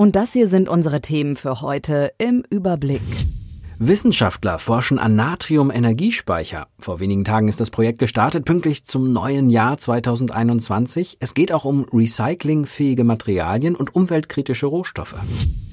Und das hier sind unsere Themen für heute im Überblick. Wissenschaftler forschen an Natrium-Energiespeicher. Vor wenigen Tagen ist das Projekt gestartet, pünktlich zum neuen Jahr 2021. Es geht auch um recyclingfähige Materialien und umweltkritische Rohstoffe.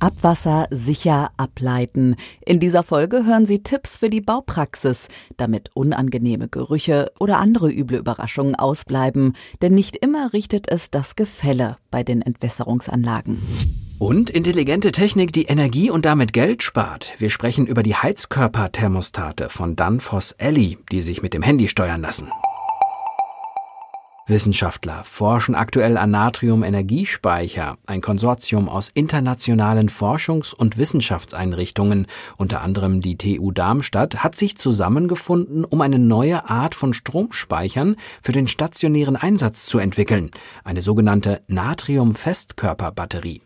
Abwasser sicher ableiten. In dieser Folge hören Sie Tipps für die Baupraxis, damit unangenehme Gerüche oder andere üble Überraschungen ausbleiben, denn nicht immer richtet es das Gefälle bei den Entwässerungsanlagen. Und intelligente Technik, die Energie und damit Geld spart. Wir sprechen über die Heizkörperthermostate von Danfoss Ellie, die sich mit dem Handy steuern lassen. Wissenschaftler forschen aktuell an Natrium-Energiespeicher. Ein Konsortium aus internationalen Forschungs- und Wissenschaftseinrichtungen, unter anderem die TU Darmstadt, hat sich zusammengefunden, um eine neue Art von Stromspeichern für den stationären Einsatz zu entwickeln. Eine sogenannte Natrium-Festkörperbatterie.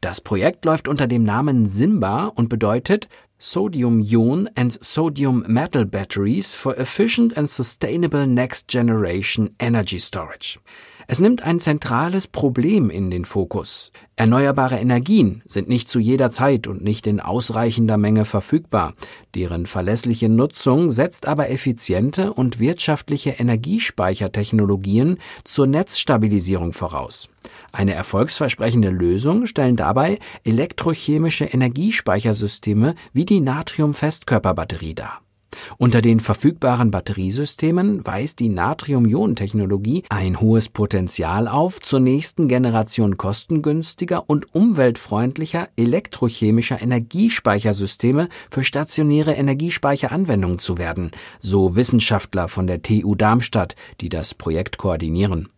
Das Projekt läuft unter dem Namen Simba und bedeutet Sodium Ion and Sodium Metal Batteries for Efficient and Sustainable Next Generation Energy Storage. Es nimmt ein zentrales Problem in den Fokus. Erneuerbare Energien sind nicht zu jeder Zeit und nicht in ausreichender Menge verfügbar. Deren verlässliche Nutzung setzt aber effiziente und wirtschaftliche Energiespeichertechnologien zur Netzstabilisierung voraus. Eine erfolgsversprechende Lösung stellen dabei elektrochemische Energiespeichersysteme wie die Natrium-Festkörperbatterie dar. Unter den verfügbaren Batteriesystemen weist die Natrium-Ionen-Technologie ein hohes Potenzial auf, zur nächsten Generation kostengünstiger und umweltfreundlicher elektrochemischer Energiespeichersysteme für stationäre Energiespeicheranwendungen zu werden, so Wissenschaftler von der TU Darmstadt, die das Projekt koordinieren.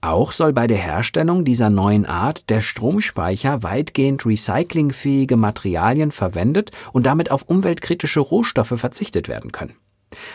Auch soll bei der Herstellung dieser neuen Art der Stromspeicher weitgehend recyclingfähige Materialien verwendet und damit auf umweltkritische Rohstoffe verzichtet werden können.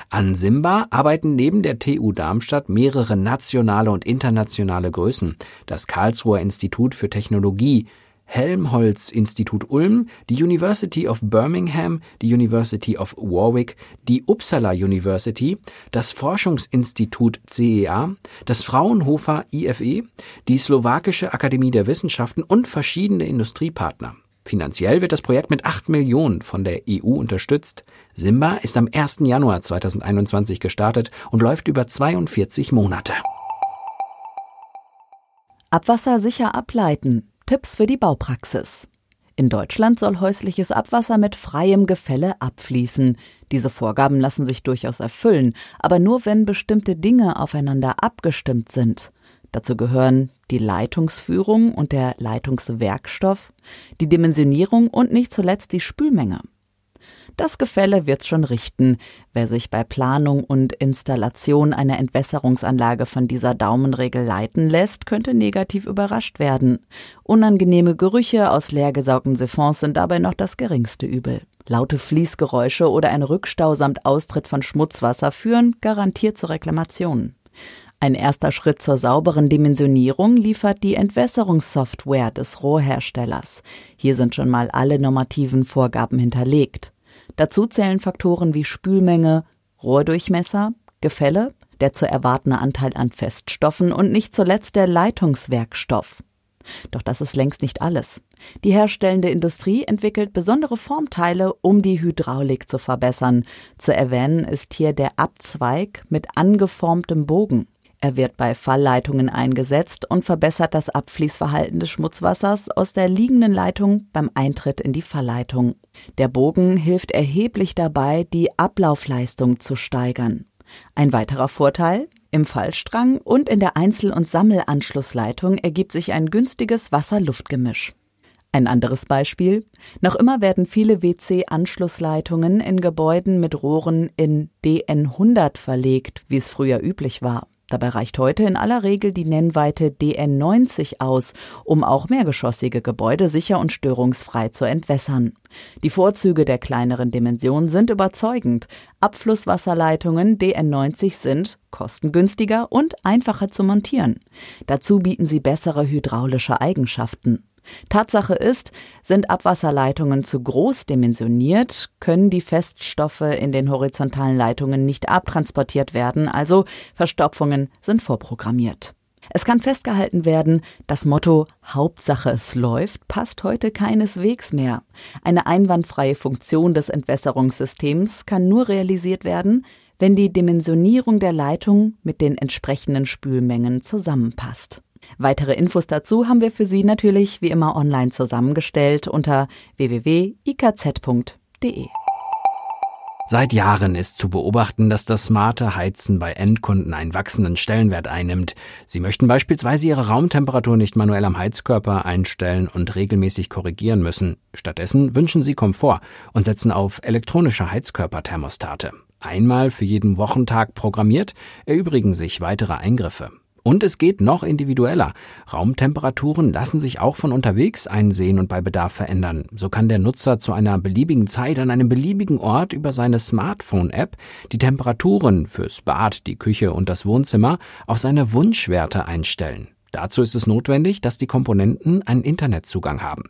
An Simba arbeiten neben der TU Darmstadt mehrere nationale und internationale Größen. Das Karlsruher Institut für Technologie, Helmholtz-Institut Ulm, die University of Birmingham, die University of Warwick, die Uppsala University, das Forschungsinstitut CEA, das Fraunhofer IFE, die Slowakische Akademie der Wissenschaften und verschiedene Industriepartner. Finanziell wird das Projekt mit 8 Millionen von der EU unterstützt. Simba ist am 1. Januar 2021 gestartet und läuft über 42 Monate. Abwasser sicher ableiten. Tipps für die Baupraxis. In Deutschland soll häusliches Abwasser mit freiem Gefälle abfließen. Diese Vorgaben lassen sich durchaus erfüllen, aber nur wenn bestimmte Dinge aufeinander abgestimmt sind. Dazu gehören die Leitungsführung und der Leitungswerkstoff, die Dimensionierung und nicht zuletzt die Spülmenge. Das Gefälle wird's schon richten. Wer sich bei Planung und Installation einer Entwässerungsanlage von dieser Daumenregel leiten lässt, könnte negativ überrascht werden. Unangenehme Gerüche aus leergesaugten Siphons sind dabei noch das geringste Übel. Laute Fließgeräusche oder ein Rückstau samt Austritt von Schmutzwasser führen garantiert zu Reklamationen. Ein erster Schritt zur sauberen Dimensionierung liefert die Entwässerungssoftware des Rohrherstellers. Hier sind schon mal alle normativen Vorgaben hinterlegt. Dazu zählen Faktoren wie Spülmenge, Rohrdurchmesser, Gefälle, der zu erwartende Anteil an Feststoffen und nicht zuletzt der Leitungswerkstoff. Doch das ist längst nicht alles. Die herstellende Industrie entwickelt besondere Formteile, um die Hydraulik zu verbessern. Zu erwähnen ist hier der Abzweig mit angeformtem Bogen. Er wird bei Fallleitungen eingesetzt und verbessert das Abfließverhalten des Schmutzwassers aus der liegenden Leitung beim Eintritt in die Fallleitung. Der Bogen hilft erheblich dabei, die Ablaufleistung zu steigern. Ein weiterer Vorteil, Im Fallstrang und in der Einzel- und Sammelanschlussleitung ergibt sich ein günstiges Wasser-Luft-Gemisch. Ein anderes Beispiel. Noch immer werden viele WC-Anschlussleitungen in Gebäuden mit Rohren in DN100 verlegt, wie es früher üblich war. Dabei reicht heute in aller Regel die Nennweite DN90 aus, um auch mehrgeschossige Gebäude sicher und störungsfrei zu entwässern. Die Vorzüge der kleineren Dimension sind überzeugend. Abflusswasserleitungen DN90 sind kostengünstiger und einfacher zu montieren. Dazu bieten sie bessere hydraulische Eigenschaften. Tatsache ist, sind Abwasserleitungen zu groß dimensioniert, können die Feststoffe in den horizontalen Leitungen nicht abtransportiert werden, also Verstopfungen sind vorprogrammiert. Es kann festgehalten werden, das Motto Hauptsache es läuft passt heute keineswegs mehr. Eine einwandfreie Funktion des Entwässerungssystems kann nur realisiert werden, wenn die Dimensionierung der Leitung mit den entsprechenden Spülmengen zusammenpasst. Weitere Infos dazu haben wir für Sie natürlich wie immer online zusammengestellt unter www.ikz.de. Seit Jahren ist zu beobachten, dass das smarte Heizen bei Endkunden einen wachsenden Stellenwert einnimmt. Sie möchten beispielsweise ihre Raumtemperatur nicht manuell am Heizkörper einstellen und regelmäßig korrigieren müssen. Stattdessen wünschen sie Komfort und setzen auf elektronische Heizkörperthermostate. Einmal für jeden Wochentag programmiert, erübrigen sich weitere Eingriffe. Und es geht noch individueller. Raumtemperaturen lassen sich auch von unterwegs einsehen und bei Bedarf verändern. So kann der Nutzer zu einer beliebigen Zeit an einem beliebigen Ort über seine Smartphone-App die Temperaturen fürs Bad, die Küche und das Wohnzimmer auf seine Wunschwerte einstellen. Dazu ist es notwendig, dass die Komponenten einen Internetzugang haben.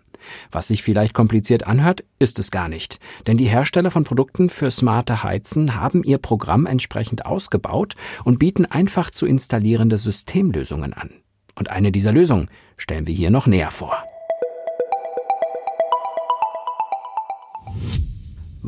Was sich vielleicht kompliziert anhört, ist es gar nicht. Denn die Hersteller von Produkten für smarte Heizen haben ihr Programm entsprechend ausgebaut und bieten einfach zu installierende Systemlösungen an. Und eine dieser Lösungen stellen wir hier noch näher vor.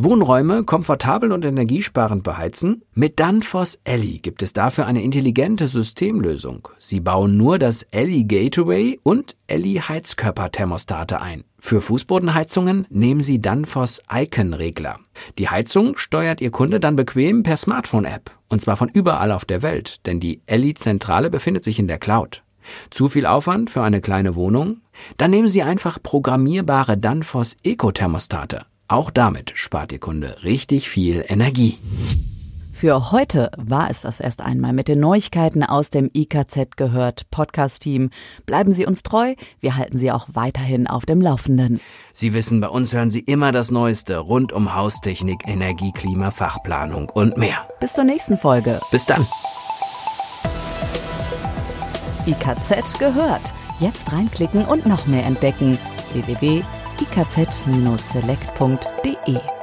Wohnräume komfortabel und energiesparend beheizen? Mit Danfoss Elli gibt es dafür eine intelligente Systemlösung. Sie bauen nur das Elli Gateway und Elli Heizkörperthermostate ein. Für Fußbodenheizungen nehmen Sie Danfoss Icon Regler. Die Heizung steuert Ihr Kunde dann bequem per Smartphone-App. Und zwar von überall auf der Welt, denn die Elli Zentrale befindet sich in der Cloud. Zu viel Aufwand für eine kleine Wohnung? Dann nehmen Sie einfach programmierbare Danfoss Eco-Thermostate. Auch damit spart Ihr Kunde richtig viel Energie. Für heute war es das erst einmal mit den Neuigkeiten aus dem IKZ gehört Podcast-Team. Bleiben Sie uns treu, wir halten Sie auch weiterhin auf dem Laufenden. Sie wissen, bei uns hören Sie immer das Neueste rund um Haustechnik, Energie, Klima, Fachplanung und mehr. Bis zur nächsten Folge. Bis dann. IKZ gehört. Jetzt reinklicken und noch mehr entdecken. www ikz-select.de